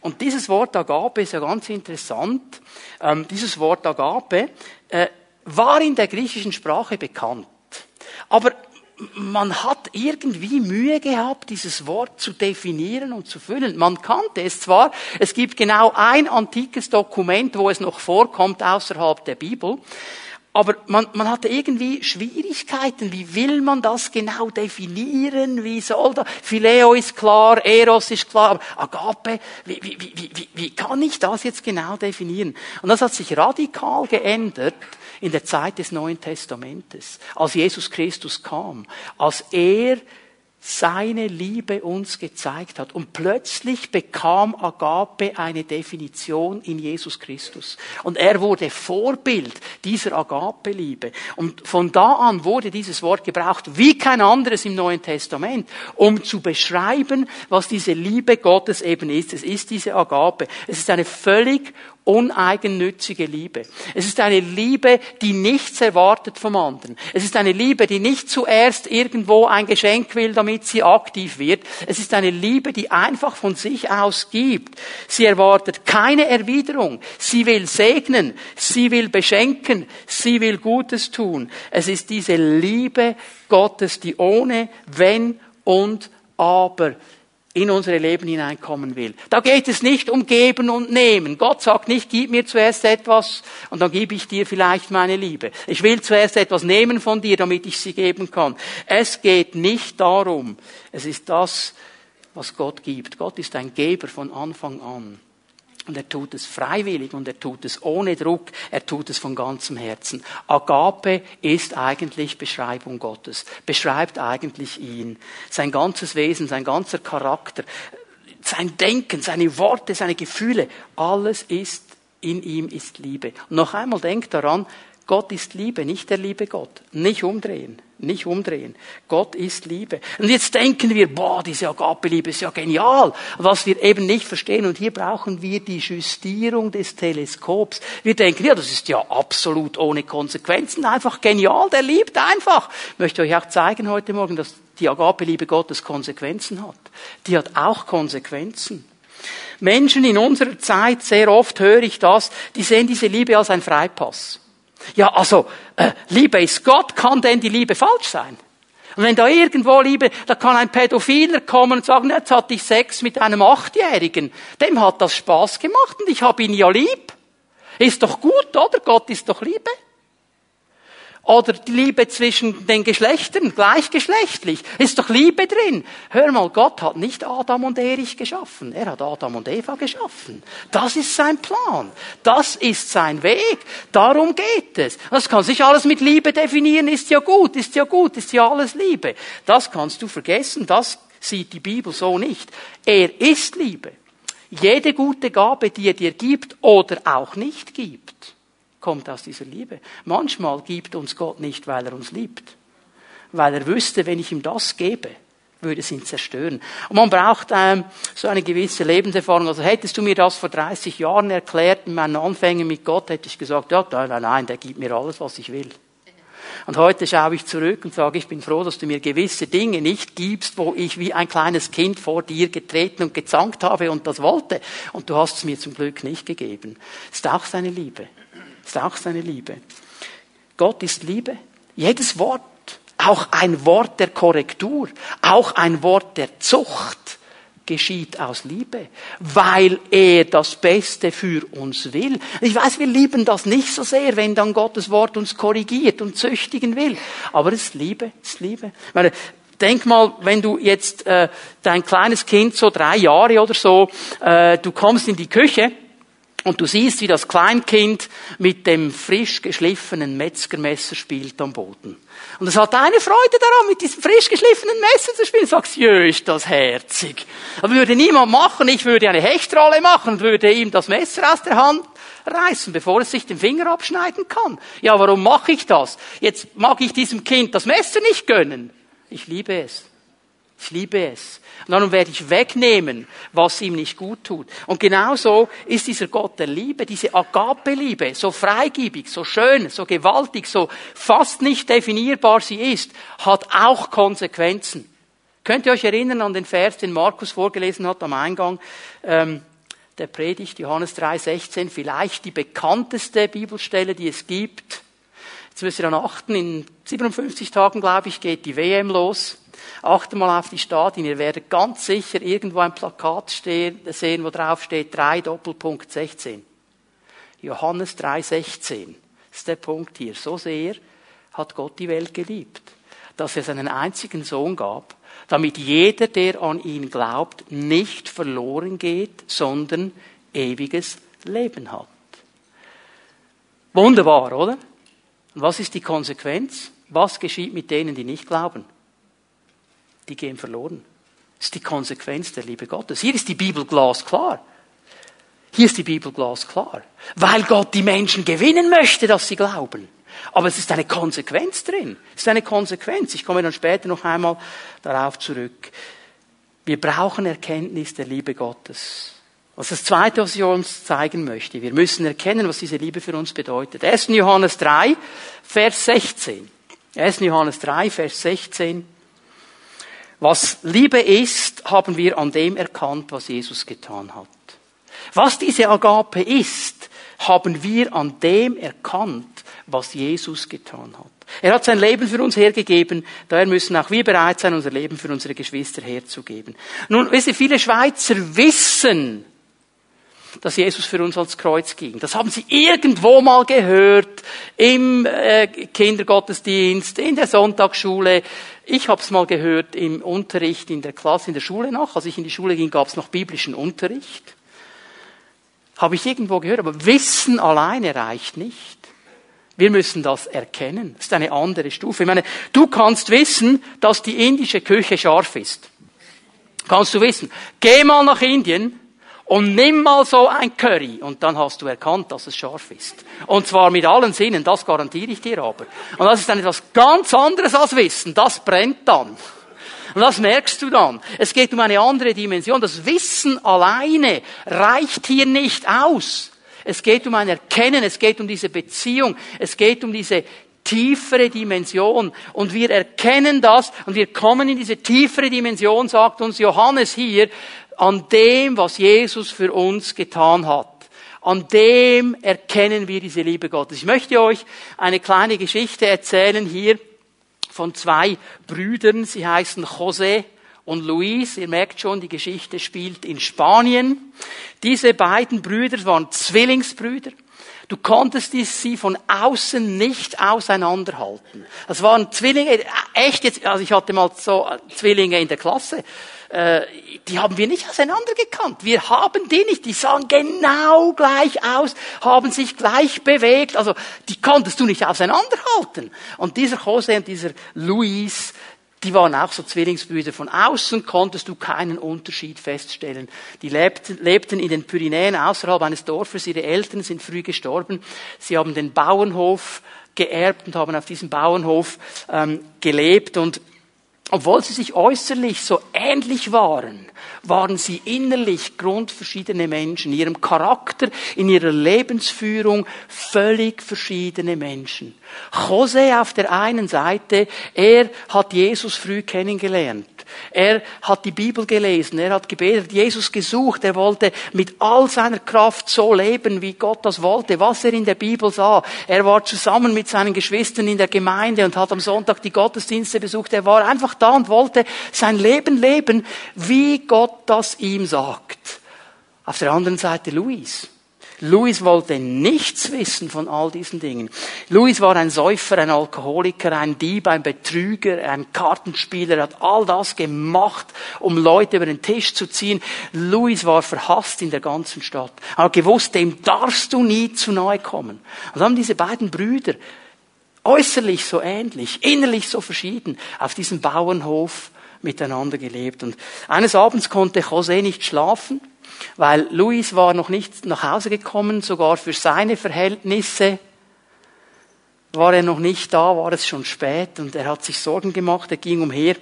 Und dieses Wort Agape ist ja ganz interessant. Ähm, dieses Wort Agape äh, war in der griechischen Sprache bekannt. Aber man hat irgendwie Mühe gehabt, dieses Wort zu definieren und zu füllen. Man kannte es zwar, es gibt genau ein antikes Dokument, wo es noch vorkommt außerhalb der Bibel, aber man, man hatte irgendwie Schwierigkeiten. Wie will man das genau definieren? Wie soll da? Phileo ist klar, Eros ist klar, aber Agape, wie, wie, wie, wie, wie kann ich das jetzt genau definieren? Und das hat sich radikal geändert in der Zeit des Neuen Testamentes, als Jesus Christus kam, als er seine Liebe uns gezeigt hat. Und plötzlich bekam Agape eine Definition in Jesus Christus. Und er wurde Vorbild dieser Agape-Liebe. Und von da an wurde dieses Wort gebraucht wie kein anderes im Neuen Testament, um zu beschreiben, was diese Liebe Gottes eben ist. Es ist diese Agape. Es ist eine völlig uneigennützige Liebe. Es ist eine Liebe, die nichts erwartet vom anderen. Es ist eine Liebe, die nicht zuerst irgendwo ein Geschenk will, damit sie aktiv wird. Es ist eine Liebe, die einfach von sich aus gibt. Sie erwartet keine Erwiderung. Sie will segnen. Sie will beschenken. Sie will Gutes tun. Es ist diese Liebe Gottes, die ohne Wenn und Aber in unsere Leben hineinkommen will. Da geht es nicht um Geben und Nehmen. Gott sagt nicht, gib mir zuerst etwas und dann gebe ich dir vielleicht meine Liebe. Ich will zuerst etwas nehmen von dir, damit ich sie geben kann. Es geht nicht darum. Es ist das, was Gott gibt. Gott ist ein Geber von Anfang an. Und er tut es freiwillig und er tut es ohne Druck, er tut es von ganzem Herzen. Agape ist eigentlich Beschreibung Gottes, beschreibt eigentlich ihn. Sein ganzes Wesen, sein ganzer Charakter, sein Denken, seine Worte, seine Gefühle, alles ist in ihm ist Liebe. Und noch einmal denkt daran, Gott ist Liebe, nicht der liebe Gott. Nicht umdrehen. Nicht umdrehen. Gott ist Liebe. Und jetzt denken wir, boah, diese Agape-Liebe ist ja genial. Was wir eben nicht verstehen. Und hier brauchen wir die Justierung des Teleskops. Wir denken, ja, das ist ja absolut ohne Konsequenzen. Einfach genial. Der liebt einfach. Ich möchte euch auch zeigen heute Morgen, dass die Agape-Liebe Gottes Konsequenzen hat. Die hat auch Konsequenzen. Menschen in unserer Zeit, sehr oft höre ich das, die sehen diese Liebe als ein Freipass. Ja, also, äh, Liebe ist Gott, kann denn die Liebe falsch sein? Und wenn da irgendwo Liebe, da kann ein Pädophiler kommen und sagen, jetzt hatte ich Sex mit einem Achtjährigen. Dem hat das Spaß gemacht und ich habe ihn ja lieb. Ist doch gut, oder? Gott ist doch Liebe. Oder die Liebe zwischen den Geschlechtern, gleichgeschlechtlich. Ist doch Liebe drin. Hör mal, Gott hat nicht Adam und Erich geschaffen. Er hat Adam und Eva geschaffen. Das ist sein Plan. Das ist sein Weg. Darum geht es. Das kann sich alles mit Liebe definieren. Ist ja gut, ist ja gut, ist ja alles Liebe. Das kannst du vergessen. Das sieht die Bibel so nicht. Er ist Liebe. Jede gute Gabe, die er dir gibt oder auch nicht gibt, kommt aus dieser Liebe. Manchmal gibt uns Gott nicht, weil er uns liebt. Weil er wüsste, wenn ich ihm das gebe, würde es ihn zerstören. Und man braucht ähm, so eine gewisse Lebenserfahrung. Also hättest du mir das vor 30 Jahren erklärt, in meinen Anfängen mit Gott, hätte ich gesagt, ja, nein, nein, der gibt mir alles, was ich will. Und heute schaue ich zurück und sage, ich bin froh, dass du mir gewisse Dinge nicht gibst, wo ich wie ein kleines Kind vor dir getreten und gezankt habe und das wollte. Und du hast es mir zum Glück nicht gegeben. Das ist auch seine Liebe. Ist auch seine Liebe. Gott ist Liebe. Jedes Wort, auch ein Wort der Korrektur, auch ein Wort der Zucht, geschieht aus Liebe, weil er das Beste für uns will. Ich weiß, wir lieben das nicht so sehr, wenn dann Gottes Wort uns korrigiert und züchtigen will. Aber es ist Liebe, es ist Liebe. Ich meine, denk mal, wenn du jetzt äh, dein kleines Kind, so drei Jahre oder so, äh, du kommst in die Küche und du siehst, wie das Kleinkind mit dem frisch geschliffenen Metzgermesser spielt am Boden. Und es hat eine Freude daran, mit diesem frisch geschliffenen Messer zu spielen. Sagst, jö, ist das herzig. Aber würde niemand machen, ich würde eine Hechtrolle machen und würde ihm das Messer aus der Hand reißen, bevor es sich den Finger abschneiden kann. Ja, warum mache ich das? Jetzt mag ich diesem Kind das Messer nicht gönnen. Ich liebe es. Ich liebe es. Und darum werde ich wegnehmen, was ihm nicht gut tut. Und genauso ist dieser Gott der Liebe, diese Agape-Liebe, so freigebig, so schön, so gewaltig, so fast nicht definierbar sie ist, hat auch Konsequenzen. Könnt ihr euch erinnern an den Vers, den Markus vorgelesen hat am Eingang ähm, der Predigt, Johannes 3,16, vielleicht die bekannteste Bibelstelle, die es gibt. Jetzt müsst ihr dann achten, in 57 Tagen, glaube ich, geht die WM los. Achte mal auf die Stadien. Ihr werdet ganz sicher irgendwo ein Plakat stehen, sehen, wo drauf steht 3 Doppelpunkt 16. Johannes 3, 16. Das ist der Punkt hier. So sehr hat Gott die Welt geliebt, dass er seinen einzigen Sohn gab, damit jeder, der an ihn glaubt, nicht verloren geht, sondern ewiges Leben hat. Wunderbar, oder? Und was ist die Konsequenz? Was geschieht mit denen, die nicht glauben? Die gehen verloren. Das ist die Konsequenz der Liebe Gottes. Hier ist die Bibel glasklar. Hier ist die Bibel glasklar. Weil Gott die Menschen gewinnen möchte, dass sie glauben. Aber es ist eine Konsequenz drin. Es ist eine Konsequenz. Ich komme dann später noch einmal darauf zurück. Wir brauchen Erkenntnis der Liebe Gottes. Was das Zweite, was ich uns zeigen möchte. Wir müssen erkennen, was diese Liebe für uns bedeutet. 1. Johannes 3, Vers 16. 1. Johannes 3, Vers 16. Was Liebe ist, haben wir an dem erkannt, was Jesus getan hat. Was diese Agape ist, haben wir an dem erkannt, was Jesus getan hat. Er hat sein Leben für uns hergegeben, daher müssen auch wir bereit sein, unser Leben für unsere Geschwister herzugeben. Nun, wisst ihr, viele Schweizer wissen, dass Jesus für uns ans Kreuz ging. Das haben sie irgendwo mal gehört, im äh, Kindergottesdienst, in der Sonntagsschule. Ich habe es mal gehört im Unterricht in der Klasse, in der Schule noch. Als ich in die Schule ging, gab es noch biblischen Unterricht. Habe ich irgendwo gehört, aber Wissen alleine reicht nicht. Wir müssen das erkennen. Das ist eine andere Stufe. Ich meine, du kannst wissen, dass die indische Küche scharf ist. Kannst du wissen. Geh mal nach Indien und nimm mal so ein Curry und dann hast du erkannt, dass es scharf ist. Und zwar mit allen Sinnen, das garantiere ich dir aber. Und das ist dann etwas ganz anderes als Wissen, das brennt dann. Und das merkst du dann. Es geht um eine andere Dimension. Das Wissen alleine reicht hier nicht aus. Es geht um ein Erkennen, es geht um diese Beziehung, es geht um diese tiefere Dimension. Und wir erkennen das und wir kommen in diese tiefere Dimension, sagt uns Johannes hier, an dem, was Jesus für uns getan hat. An dem erkennen wir diese Liebe Gottes. Ich möchte euch eine kleine Geschichte erzählen hier von zwei Brüdern. Sie heißen José und Luis. Ihr merkt schon, die Geschichte spielt in Spanien. Diese beiden Brüder waren Zwillingsbrüder. Du konntest sie von außen nicht auseinanderhalten. Das waren Zwillinge, echt jetzt, also ich hatte mal so Zwillinge in der Klasse, äh, die haben wir nicht auseinandergekannt. Wir haben die nicht. Die sahen genau gleich aus, haben sich gleich bewegt. Also die konntest du nicht auseinanderhalten. Und dieser Jose und dieser Luis, die waren auch so Zwillingsbrüder. Von außen konntest du keinen Unterschied feststellen. Die lebten, lebten in den Pyrenäen außerhalb eines Dorfes. Ihre Eltern sind früh gestorben. Sie haben den Bauernhof geerbt und haben auf diesem Bauernhof ähm, gelebt. Und obwohl sie sich äußerlich so ähnlich waren, waren sie innerlich grundverschiedene Menschen, in ihrem Charakter, in ihrer Lebensführung völlig verschiedene Menschen. Jose auf der einen Seite, er hat Jesus früh kennengelernt. Er hat die Bibel gelesen, er hat gebetet, Jesus gesucht, er wollte mit all seiner Kraft so leben, wie Gott das wollte, was er in der Bibel sah. Er war zusammen mit seinen Geschwistern in der Gemeinde und hat am Sonntag die Gottesdienste besucht. Er war einfach da und wollte sein Leben leben, wie Gott das ihm sagt. Auf der anderen Seite Luis. Louis wollte nichts wissen von all diesen Dingen. Louis war ein Säufer, ein Alkoholiker, ein Dieb, ein Betrüger, ein Kartenspieler, er hat all das gemacht, um Leute über den Tisch zu ziehen. Louis war verhasst in der ganzen Stadt. Er hat gewusst, dem darfst du nie zu nahe kommen. Und haben diese beiden Brüder äußerlich so ähnlich, innerlich so verschieden, auf diesem Bauernhof miteinander gelebt. Und eines Abends konnte José nicht schlafen weil Luis war noch nicht nach Hause gekommen, sogar für seine Verhältnisse war er noch nicht da, war es schon spät und er hat sich Sorgen gemacht, er ging umher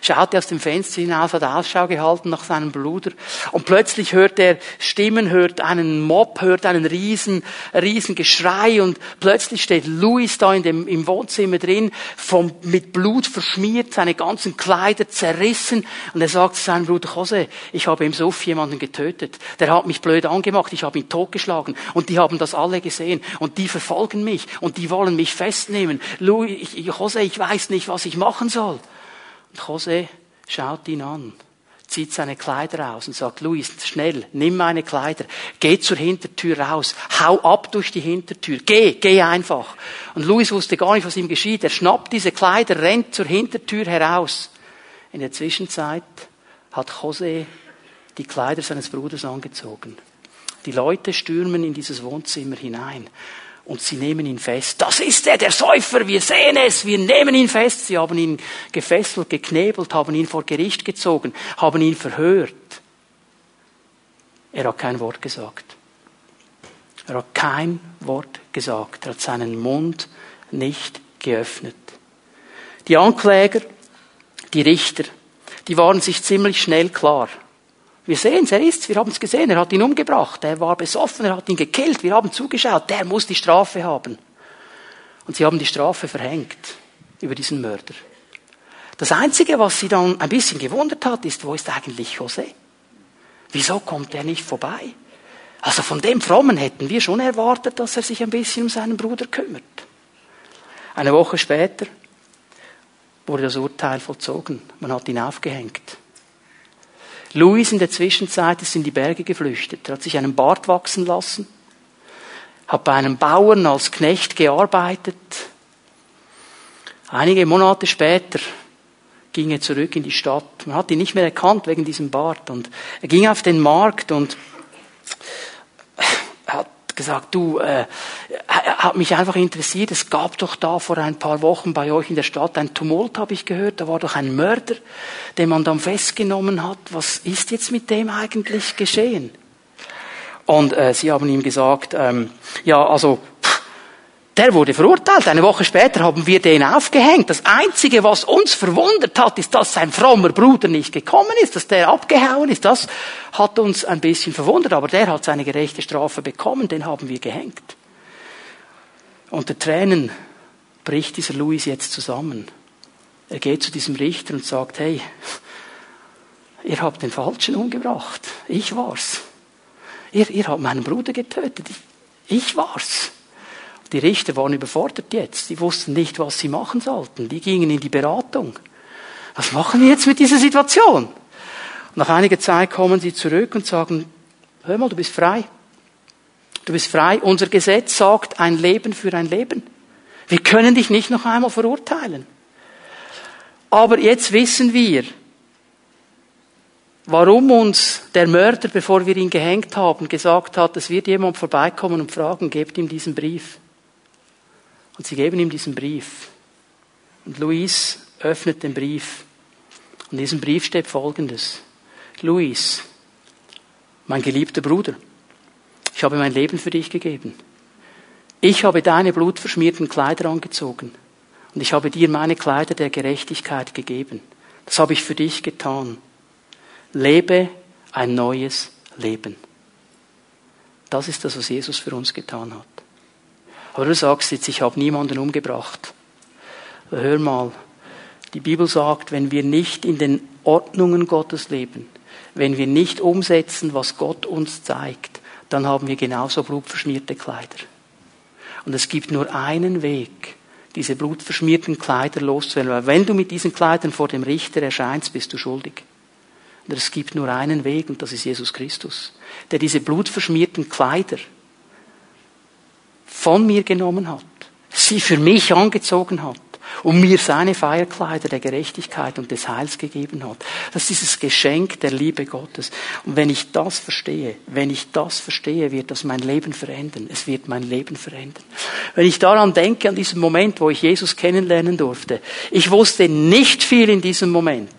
schaute aus dem Fenster hinaus, hat Ausschau gehalten nach seinem Bruder. Und plötzlich hört er Stimmen, hört einen Mob, hört einen riesen, riesen Geschrei. Und plötzlich steht Louis da in dem, im Wohnzimmer drin, vom, mit Blut verschmiert, seine ganzen Kleider zerrissen. Und er sagt zu seinem Bruder Jose, ich habe im Suff jemanden getötet, der hat mich blöd angemacht, ich habe ihn totgeschlagen. Und die haben das alle gesehen. Und die verfolgen mich. Und die wollen mich festnehmen. Louis, Jose, ich weiß nicht, was ich machen soll. Jose schaut ihn an, zieht seine Kleider aus und sagt, Luis, schnell, nimm meine Kleider, geh zur Hintertür raus, hau ab durch die Hintertür, geh, geh einfach. Und Luis wusste gar nicht, was ihm geschieht. Er schnappt diese Kleider, rennt zur Hintertür heraus. In der Zwischenzeit hat Jose die Kleider seines Bruders angezogen. Die Leute stürmen in dieses Wohnzimmer hinein und sie nehmen ihn fest. Das ist er, der Säufer, wir sehen es, wir nehmen ihn fest. Sie haben ihn gefesselt, geknebelt, haben ihn vor Gericht gezogen, haben ihn verhört. Er hat kein Wort gesagt. Er hat kein Wort gesagt. Er hat seinen Mund nicht geöffnet. Die Ankläger, die Richter, die waren sich ziemlich schnell klar. Wir sehen es, er ist's, wir haben es gesehen, er hat ihn umgebracht, er war besoffen, er hat ihn gekillt, wir haben zugeschaut, der muss die Strafe haben. Und sie haben die Strafe verhängt über diesen Mörder. Das Einzige, was sie dann ein bisschen gewundert hat, ist, wo ist eigentlich José? Wieso kommt er nicht vorbei? Also von dem Frommen hätten wir schon erwartet, dass er sich ein bisschen um seinen Bruder kümmert. Eine Woche später wurde das Urteil vollzogen. Man hat ihn aufgehängt. Louis in der Zwischenzeit ist in die Berge geflüchtet. Er hat sich einen Bart wachsen lassen, hat bei einem Bauern als Knecht gearbeitet. Einige Monate später ging er zurück in die Stadt. Man hat ihn nicht mehr erkannt wegen diesem Bart. Und er ging auf den Markt und gesagt, du, äh, hat mich einfach interessiert, es gab doch da vor ein paar Wochen bei euch in der Stadt ein Tumult, habe ich gehört, da war doch ein Mörder, den man dann festgenommen hat. Was ist jetzt mit dem eigentlich geschehen? Und äh, sie haben ihm gesagt, ähm, ja, also der wurde verurteilt. Eine Woche später haben wir den aufgehängt. Das Einzige, was uns verwundert hat, ist, dass sein frommer Bruder nicht gekommen ist, dass der abgehauen ist. Das hat uns ein bisschen verwundert, aber der hat seine gerechte Strafe bekommen, den haben wir gehängt. Unter Tränen bricht dieser Louis jetzt zusammen. Er geht zu diesem Richter und sagt, hey, ihr habt den Falschen umgebracht. Ich war's. Ihr, ihr habt meinen Bruder getötet. Ich, ich war's. Die Richter waren überfordert jetzt. Die wussten nicht, was sie machen sollten. Die gingen in die Beratung. Was machen wir jetzt mit dieser Situation? Nach einiger Zeit kommen sie zurück und sagen, hör mal, du bist frei. Du bist frei. Unser Gesetz sagt ein Leben für ein Leben. Wir können dich nicht noch einmal verurteilen. Aber jetzt wissen wir, warum uns der Mörder, bevor wir ihn gehängt haben, gesagt hat, es wird jemand vorbeikommen und fragen, gebt ihm diesen Brief. Und sie geben ihm diesen Brief. Und Luis öffnet den Brief. Und in diesem Brief steht Folgendes. Luis, mein geliebter Bruder, ich habe mein Leben für dich gegeben. Ich habe deine blutverschmierten Kleider angezogen und ich habe dir meine Kleider der Gerechtigkeit gegeben. Das habe ich für dich getan. Lebe ein neues Leben. Das ist das, was Jesus für uns getan hat. Aber du sagst jetzt, ich habe niemanden umgebracht. Hör mal, die Bibel sagt, wenn wir nicht in den Ordnungen Gottes leben, wenn wir nicht umsetzen, was Gott uns zeigt, dann haben wir genauso blutverschmierte Kleider. Und es gibt nur einen Weg, diese blutverschmierten Kleider loszuwerden. Weil wenn du mit diesen Kleidern vor dem Richter erscheinst, bist du schuldig. Und es gibt nur einen Weg, und das ist Jesus Christus, der diese blutverschmierten Kleider von mir genommen hat, sie für mich angezogen hat und mir seine Feierkleider der Gerechtigkeit und des Heils gegeben hat. Das ist dieses Geschenk der Liebe Gottes. Und wenn ich das verstehe, wenn ich das verstehe, wird das mein Leben verändern. Es wird mein Leben verändern. Wenn ich daran denke, an diesen Moment, wo ich Jesus kennenlernen durfte, ich wusste nicht viel in diesem Moment.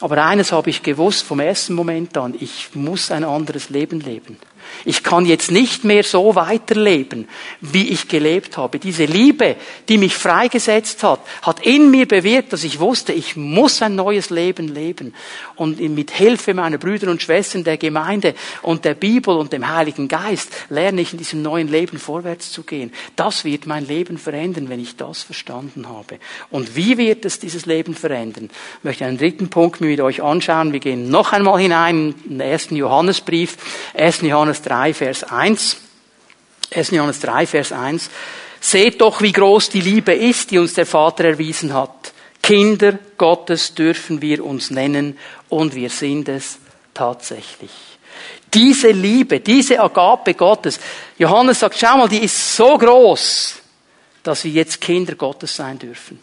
Aber eines habe ich gewusst vom ersten Moment an, ich muss ein anderes Leben leben. Ich kann jetzt nicht mehr so weiterleben, wie ich gelebt habe. Diese Liebe, die mich freigesetzt hat, hat in mir bewirkt, dass ich wusste, ich muss ein neues Leben leben. Und mit Hilfe meiner Brüder und Schwestern der Gemeinde und der Bibel und dem Heiligen Geist lerne ich in diesem neuen Leben vorwärts zu gehen. Das wird mein Leben verändern, wenn ich das verstanden habe. Und wie wird es dieses Leben verändern? Ich möchte einen dritten Punkt mit euch anschauen. Wir gehen noch einmal hinein in den ersten Johannesbrief, 1. Johannes 3, Vers 1. 1. Johannes 3, Vers 1. Seht doch, wie groß die Liebe ist, die uns der Vater erwiesen hat. Kinder Gottes dürfen wir uns nennen und wir sind es tatsächlich. Diese Liebe, diese Agape Gottes, Johannes sagt, schau mal, die ist so groß, dass wir jetzt Kinder Gottes sein dürfen.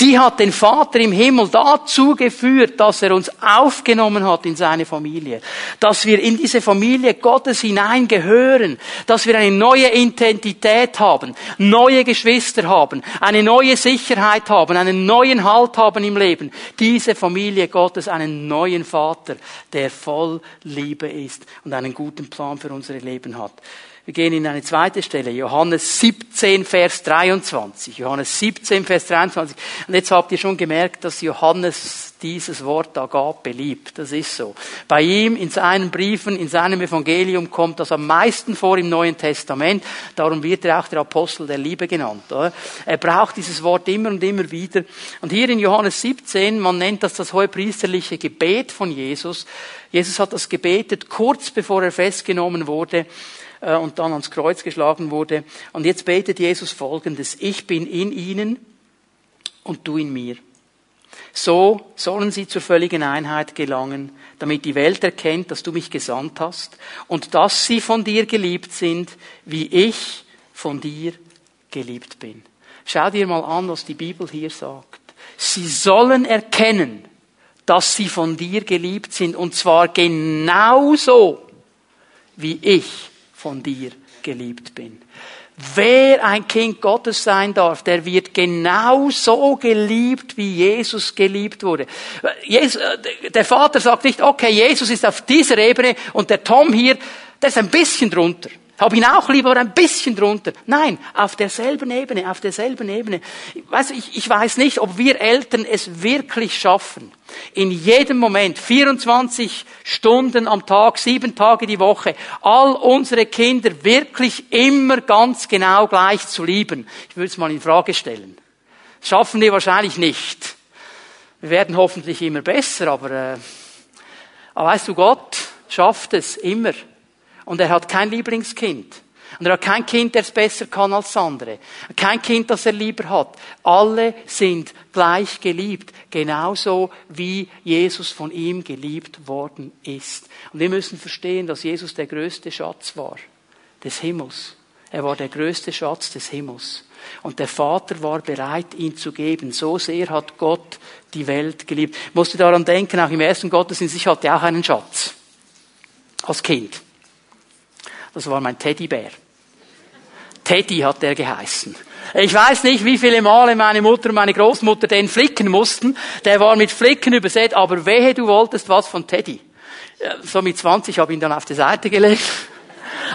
Die hat den Vater im Himmel dazu geführt, dass er uns aufgenommen hat in seine Familie, dass wir in diese Familie Gottes hineingehören, dass wir eine neue Identität haben, neue Geschwister haben, eine neue Sicherheit haben, einen neuen Halt haben im Leben. Diese Familie Gottes, einen neuen Vater, der voll Liebe ist und einen guten Plan für unser Leben hat. Wir gehen in eine zweite Stelle, Johannes 17, Vers 23. Johannes 17, Vers 23. Und jetzt habt ihr schon gemerkt, dass Johannes dieses Wort Agape liebt. Das ist so. Bei ihm, in seinen Briefen, in seinem Evangelium kommt das am meisten vor im Neuen Testament. Darum wird er auch der Apostel der Liebe genannt. Er braucht dieses Wort immer und immer wieder. Und hier in Johannes 17, man nennt das das hohepriesterliche Gebet von Jesus. Jesus hat das gebetet kurz bevor er festgenommen wurde. Äh, und dann ans Kreuz geschlagen wurde. Und jetzt betet Jesus Folgendes. Ich bin in ihnen und du in mir. So sollen sie zur völligen Einheit gelangen, damit die Welt erkennt, dass du mich gesandt hast und dass sie von dir geliebt sind, wie ich von dir geliebt bin. Schau dir mal an, was die Bibel hier sagt. Sie sollen erkennen, dass sie von dir geliebt sind und zwar genauso, wie ich von dir geliebt bin. Wer ein Kind Gottes sein darf, der wird genau so geliebt, wie Jesus geliebt wurde. der Vater sagt nicht, okay, Jesus ist auf dieser Ebene und der Tom hier, der ist ein bisschen drunter. Hab ihn auch lieber, ein bisschen drunter. Nein, auf derselben Ebene, auf derselben Ebene. Weißt, ich, ich weiß nicht, ob wir Eltern es wirklich schaffen, in jedem Moment, 24 Stunden am Tag, sieben Tage die Woche, all unsere Kinder wirklich immer ganz genau gleich zu lieben. Ich würde es mal in Frage stellen. Das schaffen wir wahrscheinlich nicht. Wir werden hoffentlich immer besser, aber, äh, aber weißt du, Gott schafft es immer und er hat kein Lieblingskind. Und er hat kein Kind, der es besser kann als andere. Kein Kind, das er lieber hat. Alle sind gleich geliebt. Genauso wie Jesus von ihm geliebt worden ist. Und wir müssen verstehen, dass Jesus der größte Schatz war. Des Himmels. Er war der größte Schatz des Himmels. Und der Vater war bereit, ihn zu geben. So sehr hat Gott die Welt geliebt. Ich musste daran denken, auch im ersten Gottesdienst, ich hatte auch einen Schatz. Als Kind. Das war mein Teddybär. Teddy hat er geheißen. Ich weiß nicht, wie viele Male meine Mutter und meine Großmutter den flicken mussten. Der war mit Flicken übersät, aber wehe, du wolltest was von Teddy. So mit 20 habe ich ihn dann auf die Seite gelegt.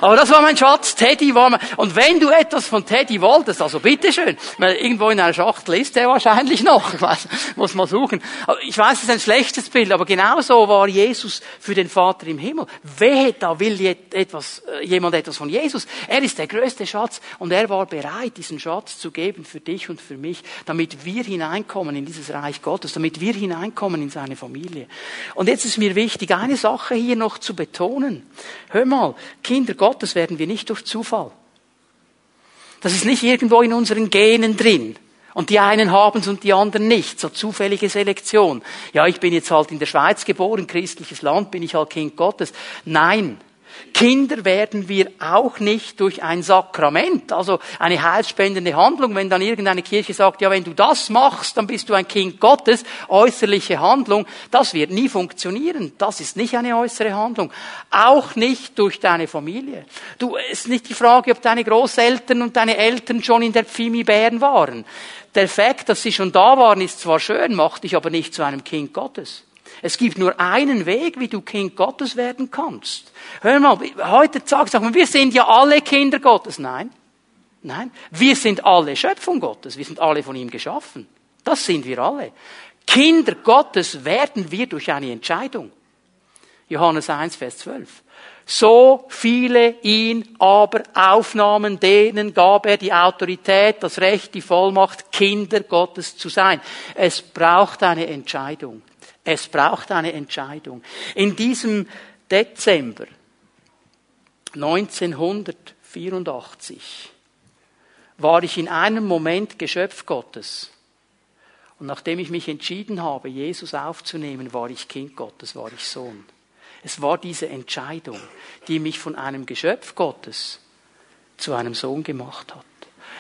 Aber das war mein Schatz, Teddy war mein, und wenn du etwas von Teddy wolltest, also bitteschön, irgendwo in einer Schachtel ist der wahrscheinlich noch, ich weiß, muss mal suchen. Ich weiß, es ist ein schlechtes Bild, aber genauso war Jesus für den Vater im Himmel. Wehe, da will etwas, äh, jemand etwas von Jesus. Er ist der größte Schatz und er war bereit, diesen Schatz zu geben für dich und für mich, damit wir hineinkommen in dieses Reich Gottes, damit wir hineinkommen in seine Familie. Und jetzt ist mir wichtig, eine Sache hier noch zu betonen. Hör mal, Kinder Gottes werden wir nicht durch Zufall. Das ist nicht irgendwo in unseren Genen drin. Und die einen haben es und die anderen nicht. So zufällige Selektion. Ja, ich bin jetzt halt in der Schweiz geboren, christliches Land, bin ich halt Kind Gottes. Nein. Kinder werden wir auch nicht durch ein Sakrament, also eine heilspendende Handlung, wenn dann irgendeine Kirche sagt, ja, wenn du das machst, dann bist du ein Kind Gottes, äußerliche Handlung, das wird nie funktionieren. Das ist nicht eine äußere Handlung. Auch nicht durch deine Familie. Du, es ist nicht die Frage, ob deine Großeltern und deine Eltern schon in der Pfimi Bären waren. Der Fakt, dass sie schon da waren, ist zwar schön, macht dich aber nicht zu einem Kind Gottes. Es gibt nur einen Weg, wie du Kind Gottes werden kannst. Hör mal, heute sagt man, wir sind ja alle Kinder Gottes. Nein. Nein. Wir sind alle Schöpfung Gottes. Wir sind alle von ihm geschaffen. Das sind wir alle. Kinder Gottes werden wir durch eine Entscheidung. Johannes 1, Vers 12. So viele ihn aber aufnahmen, denen gab er die Autorität, das Recht, die Vollmacht, Kinder Gottes zu sein. Es braucht eine Entscheidung. Es braucht eine Entscheidung. In diesem Dezember 1984 war ich in einem Moment Geschöpf Gottes. Und nachdem ich mich entschieden habe, Jesus aufzunehmen, war ich Kind Gottes, war ich Sohn. Es war diese Entscheidung, die mich von einem Geschöpf Gottes zu einem Sohn gemacht hat.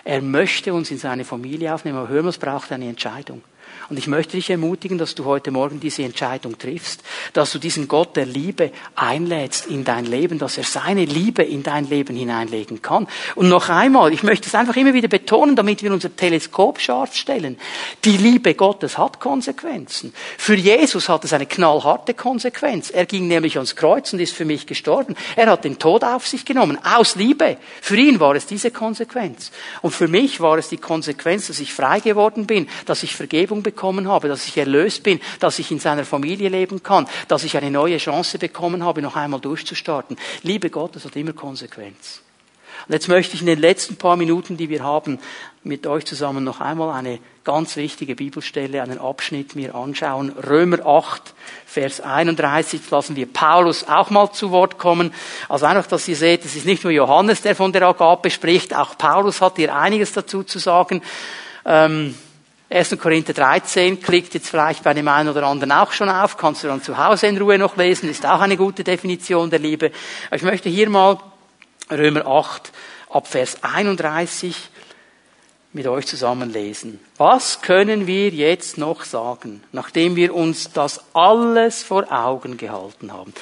Er möchte uns in seine Familie aufnehmen, aber hören wir, es braucht eine Entscheidung. Und ich möchte dich ermutigen, dass du heute Morgen diese Entscheidung triffst, dass du diesen Gott der Liebe einlädst in dein Leben, dass er seine Liebe in dein Leben hineinlegen kann. Und noch einmal, ich möchte es einfach immer wieder betonen, damit wir unser Teleskop scharf stellen. Die Liebe Gottes hat Konsequenzen. Für Jesus hat es eine knallharte Konsequenz. Er ging nämlich ans Kreuz und ist für mich gestorben. Er hat den Tod auf sich genommen, aus Liebe. Für ihn war es diese Konsequenz. Und für mich war es die Konsequenz, dass ich frei geworden bin, dass ich Vergebung bekomme bekommen habe, dass ich erlöst bin, dass ich in seiner Familie leben kann, dass ich eine neue Chance bekommen habe, noch einmal durchzustarten. Liebe Gott, das hat immer Konsequenz. Und jetzt möchte ich in den letzten paar Minuten, die wir haben, mit euch zusammen noch einmal eine ganz wichtige Bibelstelle, einen Abschnitt mir anschauen. Römer 8, Vers 31. Jetzt lassen wir Paulus auch mal zu Wort kommen. Also einfach, dass ihr seht, es ist nicht nur Johannes, der von der Agape spricht, auch Paulus hat hier einiges dazu zu sagen. Ähm, 1. Korinther 13 klickt jetzt vielleicht bei dem einen oder anderen auch schon auf, kannst du dann zu Hause in Ruhe noch lesen, ist auch eine gute Definition der Liebe. ich möchte hier mal Römer 8 ab Vers 31 mit euch zusammen lesen. Was können wir jetzt noch sagen, nachdem wir uns das alles vor Augen gehalten haben?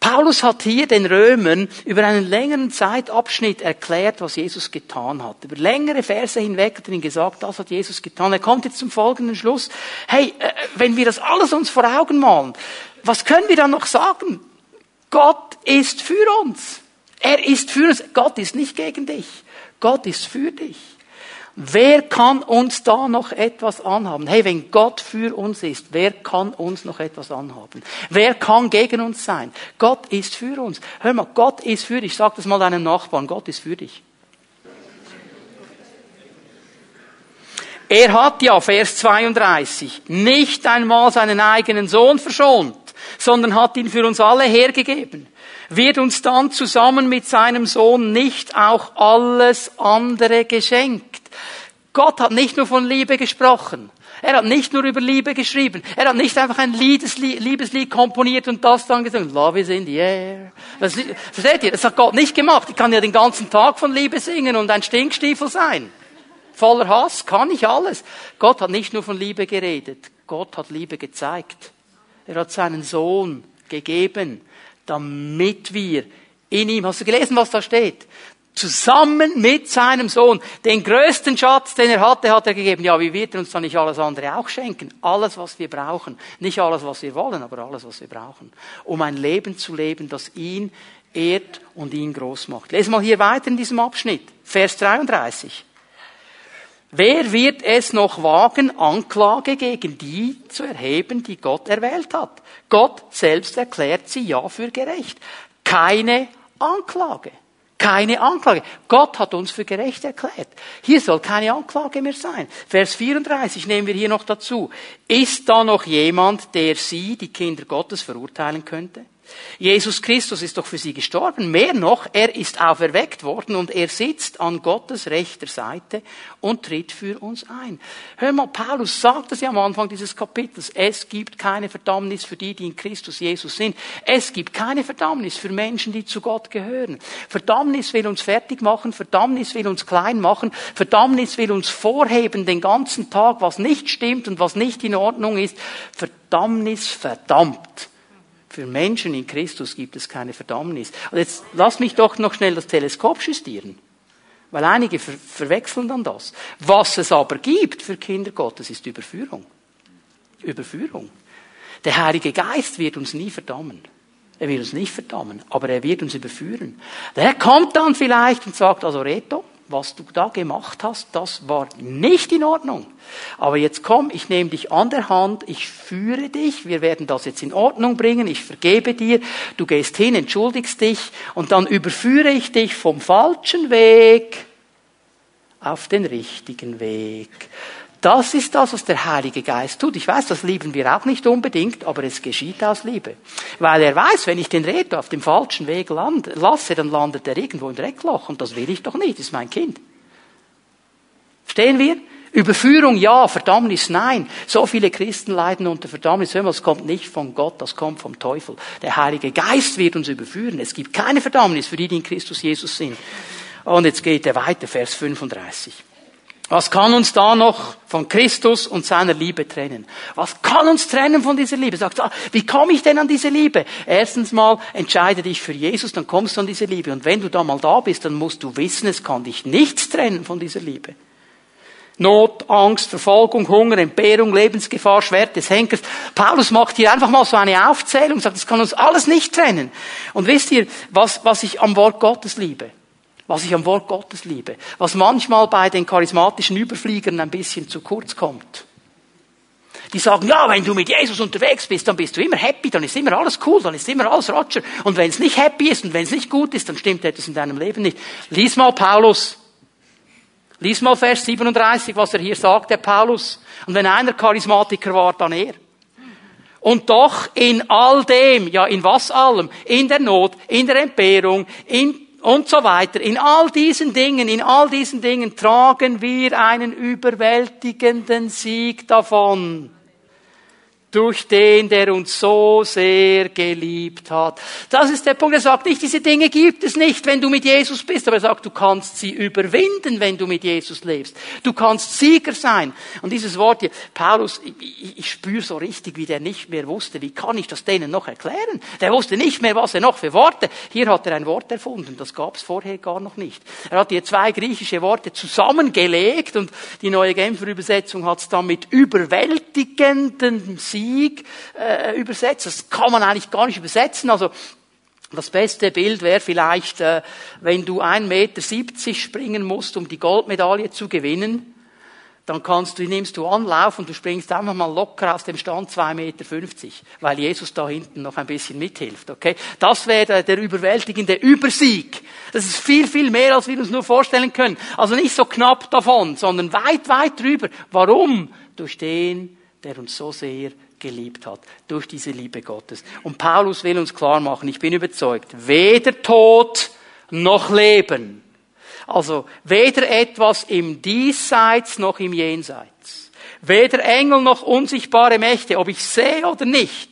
Paulus hat hier den Römern über einen längeren Zeitabschnitt erklärt, was Jesus getan hat. Über längere Verse hinweg hat er ihnen gesagt, das hat Jesus getan. Er kommt jetzt zum folgenden Schluss. Hey, äh, wenn wir das alles uns vor Augen malen, was können wir dann noch sagen? Gott ist für uns. Er ist für uns. Gott ist nicht gegen dich. Gott ist für dich. Wer kann uns da noch etwas anhaben? Hey, wenn Gott für uns ist, wer kann uns noch etwas anhaben? Wer kann gegen uns sein? Gott ist für uns. Hör mal, Gott ist für dich. Sag das mal deinem Nachbarn. Gott ist für dich. Er hat ja, Vers 32, nicht einmal seinen eigenen Sohn verschont, sondern hat ihn für uns alle hergegeben, wird uns dann zusammen mit seinem Sohn nicht auch alles andere geschenkt. Gott hat nicht nur von Liebe gesprochen. Er hat nicht nur über Liebe geschrieben. Er hat nicht einfach ein Liebeslied, komponiert und das dann gesungen. Love is in the air. Das, versteht ihr? Das hat Gott nicht gemacht. Ich kann ja den ganzen Tag von Liebe singen und ein Stinkstiefel sein. Voller Hass kann ich alles. Gott hat nicht nur von Liebe geredet. Gott hat Liebe gezeigt. Er hat seinen Sohn gegeben, damit wir in ihm, hast du gelesen, was da steht? zusammen mit seinem Sohn. Den größten Schatz, den er hatte, hat er gegeben. Ja, wie wird er uns dann nicht alles andere auch schenken? Alles, was wir brauchen. Nicht alles, was wir wollen, aber alles, was wir brauchen. Um ein Leben zu leben, das ihn ehrt und ihn groß macht. Lesen mal hier weiter in diesem Abschnitt. Vers 33. Wer wird es noch wagen, Anklage gegen die zu erheben, die Gott erwählt hat? Gott selbst erklärt sie ja für gerecht. Keine Anklage. Keine Anklage. Gott hat uns für gerecht erklärt. Hier soll keine Anklage mehr sein. Vers 34 nehmen wir hier noch dazu. Ist da noch jemand, der Sie, die Kinder Gottes, verurteilen könnte? Jesus Christus ist doch für sie gestorben. Mehr noch, er ist auferweckt worden und er sitzt an Gottes rechter Seite und tritt für uns ein. Hör mal, Paulus sagt es ja am Anfang dieses Kapitels. Es gibt keine Verdammnis für die, die in Christus Jesus sind. Es gibt keine Verdammnis für Menschen, die zu Gott gehören. Verdammnis will uns fertig machen. Verdammnis will uns klein machen. Verdammnis will uns vorheben den ganzen Tag, was nicht stimmt und was nicht in Ordnung ist. Verdammnis verdammt. Für Menschen in Christus gibt es keine Verdammnis. Und jetzt lass mich doch noch schnell das Teleskop justieren. Weil einige ver verwechseln dann das. Was es aber gibt für Kinder Gottes ist Überführung. Überführung. Der Heilige Geist wird uns nie verdammen. Er wird uns nicht verdammen, aber er wird uns überführen. Der kommt dann vielleicht und sagt, also Reto, was du da gemacht hast, das war nicht in Ordnung. Aber jetzt komm, ich nehme dich an der Hand, ich führe dich, wir werden das jetzt in Ordnung bringen, ich vergebe dir, du gehst hin, entschuldigst dich und dann überführe ich dich vom falschen Weg auf den richtigen Weg. Das ist das, was der Heilige Geist tut. Ich weiß, das lieben wir auch nicht unbedingt, aber es geschieht aus Liebe. Weil er weiß, wenn ich den Reto auf dem falschen Weg land, lasse, dann landet er irgendwo im Dreckloch und das will ich doch nicht, das ist mein Kind. Verstehen wir? Überführung ja, Verdammnis nein. So viele Christen leiden unter Verdammnis. Hör mal, das kommt nicht von Gott, das kommt vom Teufel. Der Heilige Geist wird uns überführen. Es gibt keine Verdammnis für die, die in Christus Jesus sind. Und jetzt geht er weiter, Vers 35. Was kann uns da noch von Christus und seiner Liebe trennen? Was kann uns trennen von dieser Liebe? Sagt, ah, wie komme ich denn an diese Liebe? Erstens mal, entscheide dich für Jesus, dann kommst du an diese Liebe. Und wenn du da mal da bist, dann musst du wissen, es kann dich nichts trennen von dieser Liebe. Not, Angst, Verfolgung, Hunger, Entbehrung, Lebensgefahr, Schwert des Henkers. Paulus macht hier einfach mal so eine Aufzählung, sagt, das kann uns alles nicht trennen. Und wisst ihr, was, was ich am Wort Gottes liebe? Was ich am Wort Gottes liebe, was manchmal bei den charismatischen Überfliegern ein bisschen zu kurz kommt. Die sagen, ja, wenn du mit Jesus unterwegs bist, dann bist du immer happy, dann ist immer alles cool, dann ist immer alles Roger. Und wenn es nicht happy ist und wenn es nicht gut ist, dann stimmt etwas in deinem Leben nicht. Lies mal Paulus. Lies mal Vers 37, was er hier sagt, der Paulus. Und wenn einer Charismatiker war, dann er. Und doch in all dem, ja in was allem, in der Not, in der Entbehrung, in und so weiter. In all diesen Dingen, in all diesen Dingen tragen wir einen überwältigenden Sieg davon durch den, der uns so sehr geliebt hat. Das ist der Punkt. Er sagt nicht, diese Dinge gibt es nicht, wenn du mit Jesus bist, aber er sagt, du kannst sie überwinden, wenn du mit Jesus lebst. Du kannst Sieger sein. Und dieses Wort hier, Paulus, ich, ich spüre so richtig, wie der nicht mehr wusste, wie kann ich das denen noch erklären? Der wusste nicht mehr, was er noch für Worte. Hier hat er ein Wort erfunden, das gab es vorher gar noch nicht. Er hat hier zwei griechische Worte zusammengelegt und die neue Genfer Übersetzung hat es dann mit überwältigendem Sieg Sieg äh, übersetzt. Das kann man eigentlich gar nicht übersetzen. Also das beste Bild wäre vielleicht, äh, wenn du 1,70 Meter springen musst, um die Goldmedaille zu gewinnen, dann kannst du, nimmst du Anlauf und du springst einfach mal locker aus dem Stand 2,50 Meter, weil Jesus da hinten noch ein bisschen mithilft, okay? Das wäre der überwältigende Übersieg. Das ist viel, viel mehr, als wir uns nur vorstellen können. Also nicht so knapp davon, sondern weit, weit drüber. Warum? Durch den, der uns so sehr geliebt hat. Durch diese Liebe Gottes. Und Paulus will uns klar machen, ich bin überzeugt, weder Tod noch Leben. Also weder etwas im Diesseits noch im Jenseits. Weder Engel noch unsichtbare Mächte, ob ich sehe oder nicht.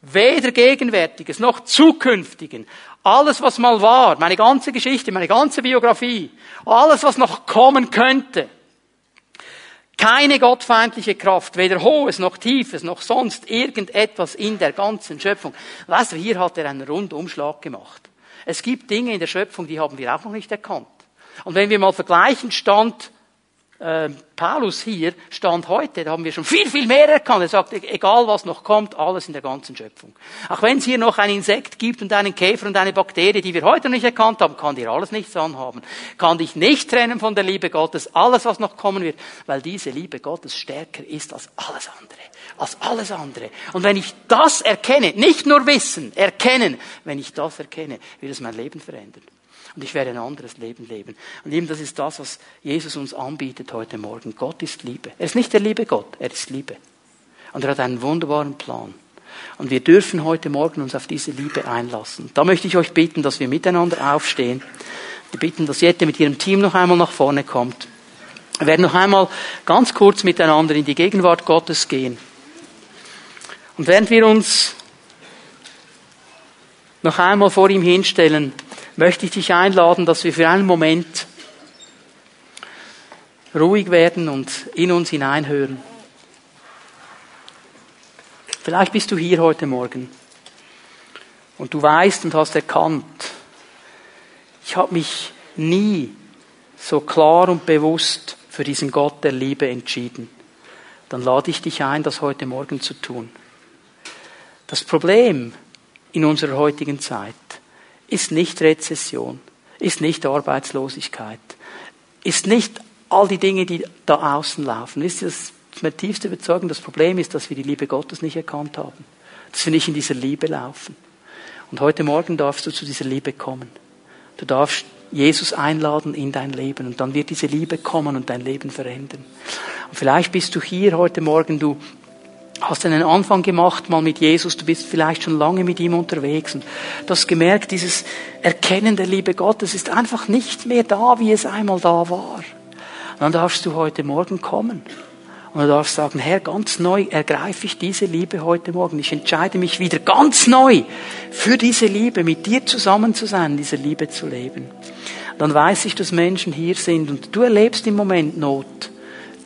Weder Gegenwärtiges noch Zukünftigen. Alles, was mal war, meine ganze Geschichte, meine ganze Biografie, alles, was noch kommen könnte, keine gottfeindliche Kraft, weder hohes noch tiefes noch sonst irgendetwas in der ganzen Schöpfung. Weißt du, hier hat er einen Rundumschlag gemacht. Es gibt Dinge in der Schöpfung, die haben wir auch noch nicht erkannt. Und wenn wir mal vergleichen, stand äh, Paulus hier, stand heute, da haben wir schon viel, viel mehr erkannt. Er sagt, egal was noch kommt, alles in der ganzen Schöpfung. Auch wenn es hier noch ein Insekt gibt und einen Käfer und eine Bakterie, die wir heute noch nicht erkannt haben, kann dir alles nichts anhaben. Kann dich nicht trennen von der Liebe Gottes, alles was noch kommen wird, weil diese Liebe Gottes stärker ist als alles andere. Als alles andere. Und wenn ich das erkenne, nicht nur wissen, erkennen, wenn ich das erkenne, wird es mein Leben verändern und ich werde ein anderes Leben leben. Und eben das ist das, was Jesus uns anbietet heute Morgen. Gott ist Liebe. Er ist nicht der liebe Gott, er ist Liebe. Und er hat einen wunderbaren Plan. Und wir dürfen heute Morgen uns auf diese Liebe einlassen. Da möchte ich euch bitten, dass wir miteinander aufstehen. Wir bitten, dass Jette mit ihrem Team noch einmal nach vorne kommt. Wir werden noch einmal ganz kurz miteinander in die Gegenwart Gottes gehen. Und während wir uns noch einmal vor ihm hinstellen, möchte ich dich einladen, dass wir für einen Moment ruhig werden und in uns hineinhören. Vielleicht bist du hier heute Morgen und du weißt und hast erkannt, ich habe mich nie so klar und bewusst für diesen Gott der Liebe entschieden. Dann lade ich dich ein, das heute Morgen zu tun. Das Problem in unserer heutigen Zeit ist nicht Rezession, ist nicht Arbeitslosigkeit, ist nicht all die Dinge, die da außen laufen. Ist das meine tiefste Überzeugung, das Problem ist, dass wir die Liebe Gottes nicht erkannt haben. Dass wir nicht in dieser Liebe laufen. Und heute Morgen darfst du zu dieser Liebe kommen. Du darfst Jesus einladen in dein Leben und dann wird diese Liebe kommen und dein Leben verändern. Und vielleicht bist du hier heute Morgen, du hast einen Anfang gemacht mal mit Jesus, du bist vielleicht schon lange mit ihm unterwegs und du hast gemerkt, dieses Erkennen der Liebe Gottes ist einfach nicht mehr da, wie es einmal da war. Und dann darfst du heute Morgen kommen. Und du darfst sagen, Herr, ganz neu ergreife ich diese Liebe heute Morgen. Ich entscheide mich wieder ganz neu für diese Liebe, mit dir zusammen zu sein, diese Liebe zu leben. Dann weiß ich, dass Menschen hier sind und du erlebst im Moment Not.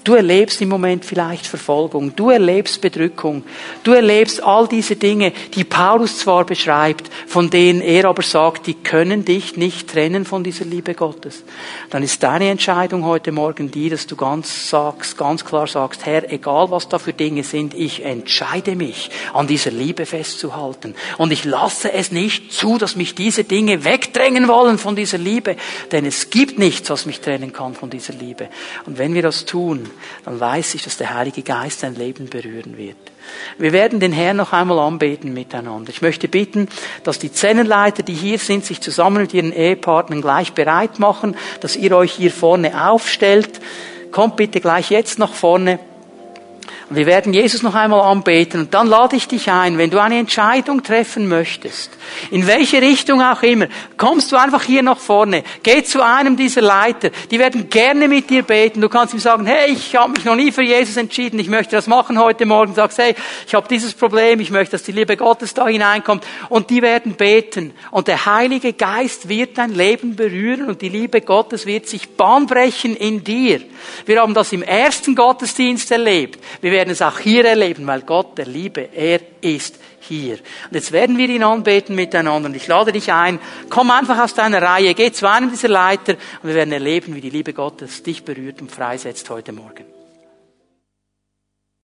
Du erlebst im Moment vielleicht Verfolgung, du erlebst Bedrückung, du erlebst all diese Dinge, die Paulus zwar beschreibt, von denen er aber sagt, die können dich nicht trennen von dieser Liebe Gottes. Dann ist deine Entscheidung heute Morgen die, dass du ganz sagst, ganz klar sagst, Herr, egal was da für Dinge sind, ich entscheide mich, an dieser Liebe festzuhalten. Und ich lasse es nicht zu, dass mich diese Dinge wegdrängen wollen von dieser Liebe, denn es gibt nichts, was mich trennen kann von dieser Liebe. Und wenn wir das tun, dann weiß ich, dass der Heilige Geist dein Leben berühren wird. Wir werden den Herrn noch einmal anbeten miteinander. Ich möchte bitten, dass die Zellenleiter, die hier sind, sich zusammen mit ihren Ehepartnern gleich bereit machen, dass ihr euch hier vorne aufstellt. Kommt bitte gleich jetzt nach vorne. Wir werden Jesus noch einmal anbeten und dann lade ich dich ein, wenn du eine Entscheidung treffen möchtest, in welche Richtung auch immer, kommst du einfach hier nach vorne, geh zu einem dieser Leiter, die werden gerne mit dir beten. Du kannst ihm sagen, hey, ich habe mich noch nie für Jesus entschieden, ich möchte das machen heute Morgen. Sagst, hey, ich habe dieses Problem, ich möchte, dass die Liebe Gottes da hineinkommt. Und die werden beten. Und der Heilige Geist wird dein Leben berühren und die Liebe Gottes wird sich bahnbrechen in dir. Wir haben das im ersten Gottesdienst erlebt. Wir werden es auch hier erleben, weil Gott der Liebe, er ist hier. Und jetzt werden wir ihn anbeten miteinander. Und ich lade dich ein, komm einfach aus deiner Reihe, geh zu einem dieser Leiter und wir werden erleben, wie die Liebe Gottes dich berührt und freisetzt heute Morgen.